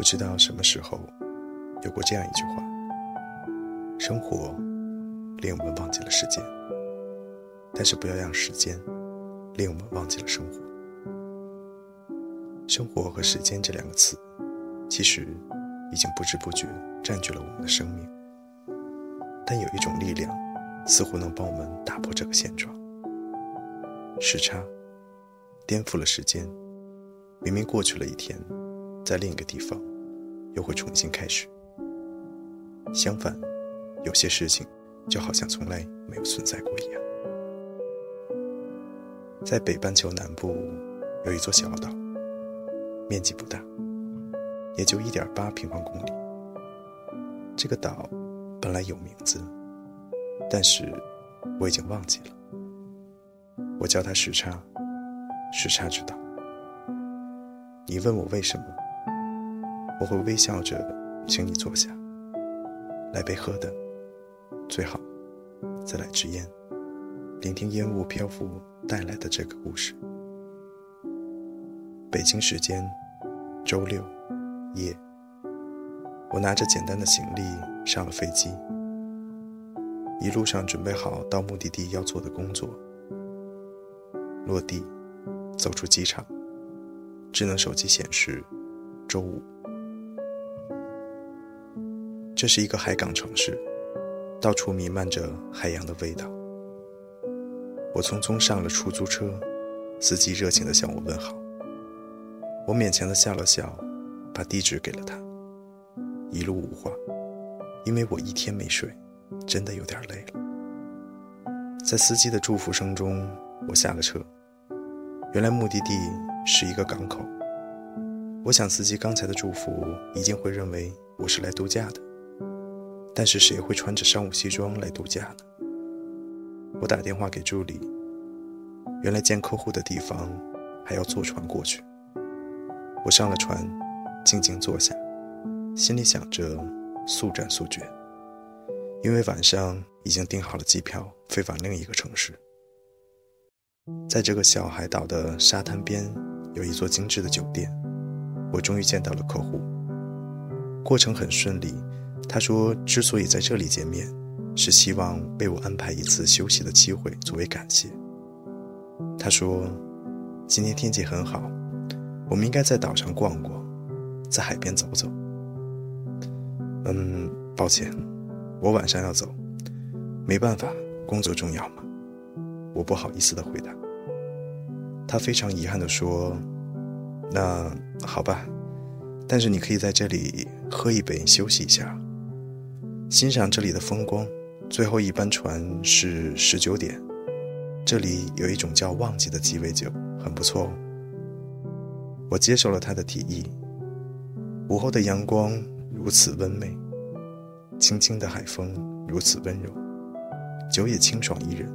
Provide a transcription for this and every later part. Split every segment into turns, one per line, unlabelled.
不知道什么时候有过这样一句话：生活令我们忘记了时间，但是不要让时间令我们忘记了生活。生活和时间这两个词，其实已经不知不觉占据了我们的生命。但有一种力量，似乎能帮我们打破这个现状。时差颠覆了时间，明明过去了一天，在另一个地方。又会重新开始。相反，有些事情就好像从来没有存在过一样。在北半球南部有一座小岛，面积不大，也就一点八平方公里。这个岛本来有名字，但是我已经忘记了。我叫它时差，时差之岛。你问我为什么？我会微笑着，请你坐下，来杯喝的，最好再来支烟，聆听烟雾漂浮带来的这个故事。北京时间周六夜，我拿着简单的行李上了飞机，一路上准备好到目的地要做的工作。落地，走出机场，智能手机显示周五。这是一个海港城市，到处弥漫着海洋的味道。我匆匆上了出租车，司机热情地向我问好。我勉强地笑了笑，把地址给了他。一路无话，因为我一天没睡，真的有点累了。在司机的祝福声中，我下了车。原来目的地是一个港口。我想司机刚才的祝福一定会认为我是来度假的。但是谁会穿着商务西装来度假呢？我打电话给助理，原来见客户的地方还要坐船过去。我上了船，静静坐下，心里想着速战速决，因为晚上已经订好了机票飞往另一个城市。在这个小海岛的沙滩边，有一座精致的酒店，我终于见到了客户，过程很顺利。他说：“之所以在这里见面，是希望被我安排一次休息的机会作为感谢。”他说：“今天天气很好，我们应该在岛上逛逛，在海边走走。”嗯，抱歉，我晚上要走，没办法，工作重要嘛。我不好意思的回答。他非常遗憾的说：“那好吧，但是你可以在这里喝一杯，休息一下。”欣赏这里的风光，最后一班船是十九点。这里有一种叫“忘记”的鸡尾酒，很不错哦。我接受了他的提议。午后的阳光如此温美，轻轻的海风如此温柔，酒也清爽宜人。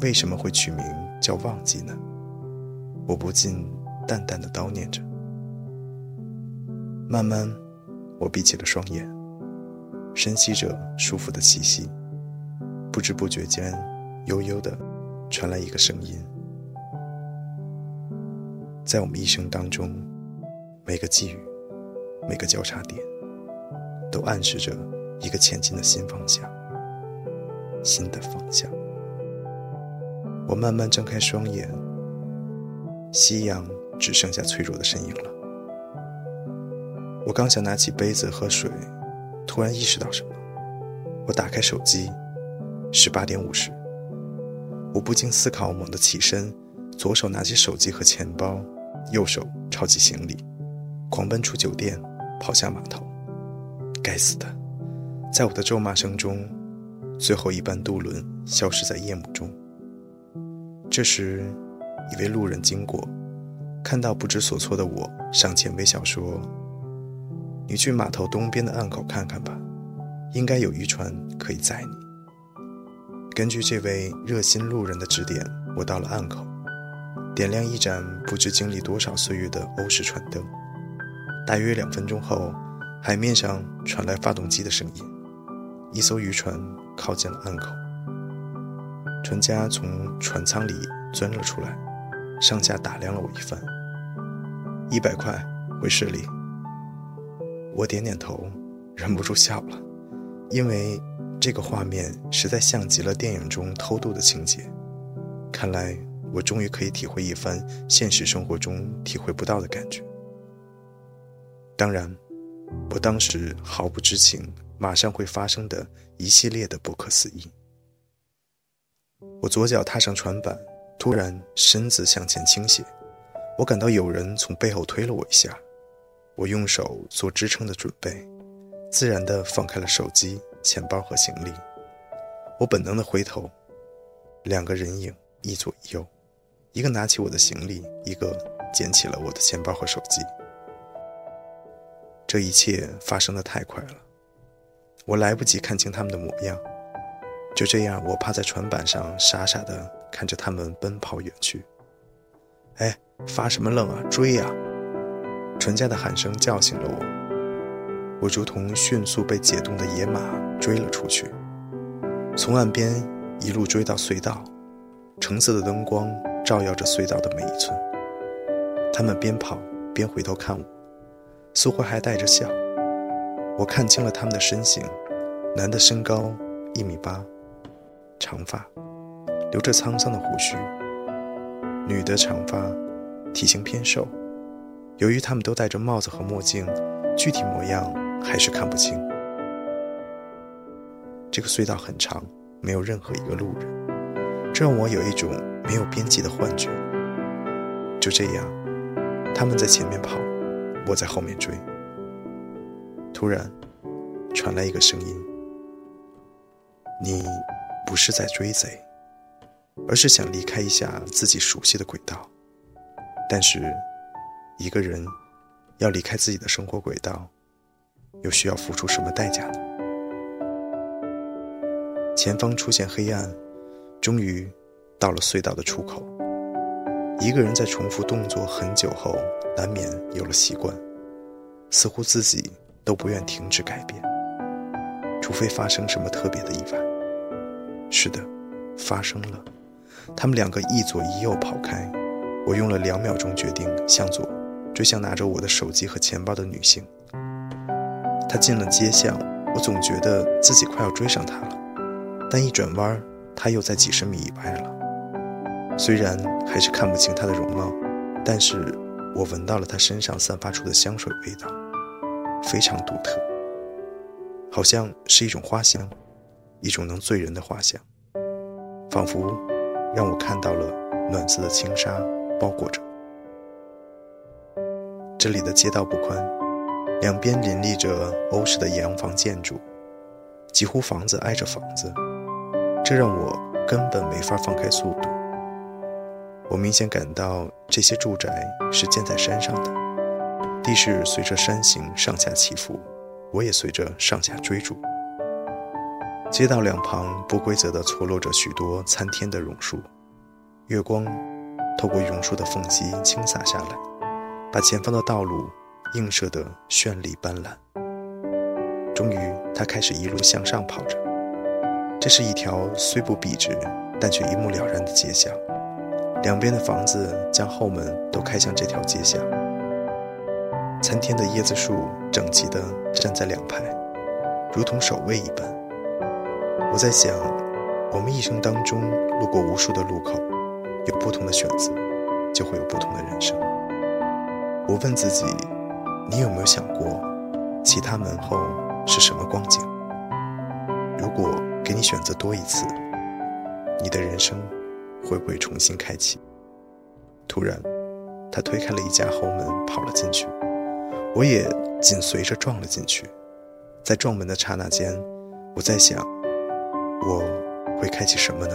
为什么会取名叫“忘记”呢？我不禁淡淡的叨念着。慢慢，我闭起了双眼。深吸着舒服的气息，不知不觉间，悠悠的传来一个声音。在我们一生当中，每个际遇，每个交叉点，都暗示着一个前进的新方向，新的方向。我慢慢睁开双眼，夕阳只剩下脆弱的身影了。我刚想拿起杯子喝水。突然意识到什么，我打开手机，十八点五十。我不禁思考，猛地起身，左手拿起手机和钱包，右手抄起行李，狂奔出酒店，跑下码头。该死的，在我的咒骂声中，最后一班渡轮消失在夜幕中，这时，一位路人经过，看到不知所措的我，上前微笑说：“你去码头东边的岸口看看吧，应该有渔船可以载你。”根据这位热心路人的指点，我到了岸口，点亮一盏不知经历多少岁月的欧式船灯。大约两分钟后，海面上传来发动机的声音，一艘渔船靠近了岸口。船家从船舱里钻了出来，上下打量了我一番。一百块，回市里。我点点头，忍不住笑了，因为。这个画面实在像极了电影中偷渡的情节，看来我终于可以体会一番现实生活中体会不到的感觉。当然，我当时毫不知情马上会发生的一系列的不可思议。我左脚踏上船板，突然身子向前倾斜，我感到有人从背后推了我一下，我用手做支撑的准备，自然地放开了手机。钱包和行李，我本能的回头，两个人影一左一右，一个拿起我的行李，一个捡起了我的钱包和手机。这一切发生的太快了，我来不及看清他们的模样。就这样，我趴在船板上，傻傻的看着他们奔跑远去。哎，发什么愣啊？追呀！船家的喊声叫醒了我。我如同迅速被解冻的野马追了出去，从岸边一路追到隧道，橙色的灯光照耀着隧道的每一寸。他们边跑边回头看我，似乎还带着笑。我看清了他们的身形：男的身高一米八，长发，留着沧桑的胡须；女的长发，体型偏瘦。由于他们都戴着帽子和墨镜，具体模样。还是看不清。这个隧道很长，没有任何一个路人，这让我有一种没有边际的幻觉。就这样，他们在前面跑，我在后面追。突然，传来一个声音：“你不是在追贼，而是想离开一下自己熟悉的轨道。但是，一个人要离开自己的生活轨道。”又需要付出什么代价呢？前方出现黑暗，终于到了隧道的出口。一个人在重复动作很久后，难免有了习惯，似乎自己都不愿停止改变，除非发生什么特别的意外。是的，发生了。他们两个一左一右跑开，我用了两秒钟决定向左，追向拿着我的手机和钱包的女性。她进了街巷，我总觉得自己快要追上她了，但一转弯，她又在几十米以外了。虽然还是看不清她的容貌，但是我闻到了她身上散发出的香水味道，非常独特，好像是一种花香，一种能醉人的花香，仿佛让我看到了暖色的轻纱包裹着。这里的街道不宽。两边林立着欧式的洋房建筑，几乎房子挨着房子，这让我根本没法放开速度。我明显感到这些住宅是建在山上的，地势随着山形上下起伏，我也随着上下追逐。街道两旁不规则地错落着许多参天的榕树，月光透过榕树的缝隙倾洒下来，把前方的道路。映射的绚丽斑斓。终于，他开始一路向上跑着。这是一条虽不笔直，但却一目了然的街巷。两边的房子将后门都开向这条街巷。参天的椰子树整齐地站在两排，如同守卫一般。我在想，我们一生当中路过无数的路口，有不同的选择，就会有不同的人生。我问自己。你有没有想过，其他门后是什么光景？如果给你选择多一次，你的人生会不会重新开启？突然，他推开了一家后门，跑了进去，我也紧随着撞了进去。在撞门的刹那间，我在想，我会开启什么呢？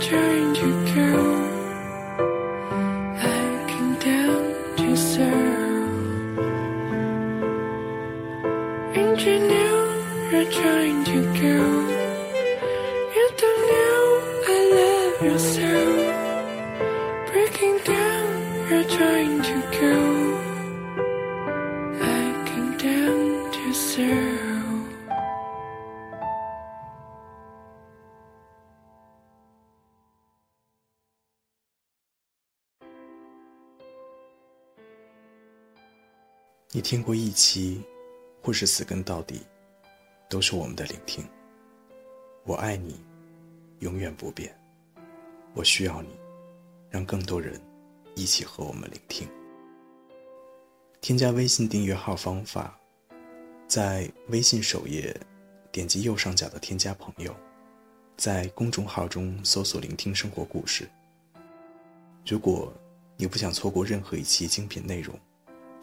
trying to go. I serve. And you know you're trying to go. You don't know I love. Breaking down, you're trying to.
你听过一期，或是死跟到底，都是我们的聆听。我爱你，永远不变。我需要你，让更多人一起和我们聆听。添加微信订阅号方法，在微信首页点击右上角的添加朋友，在公众号中搜索“聆听生活故事”。如果你不想错过任何一期精品内容，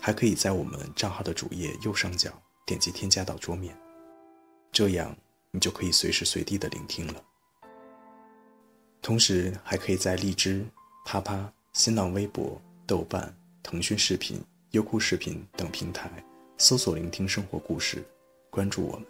还可以在我们账号的主页右上角点击添加到桌面，这样你就可以随时随地的聆听了。同时，还可以在荔枝、啪啪、新浪微博、豆瓣、腾讯视频、优酷视频等平台搜索“聆听生活故事”，关注我们。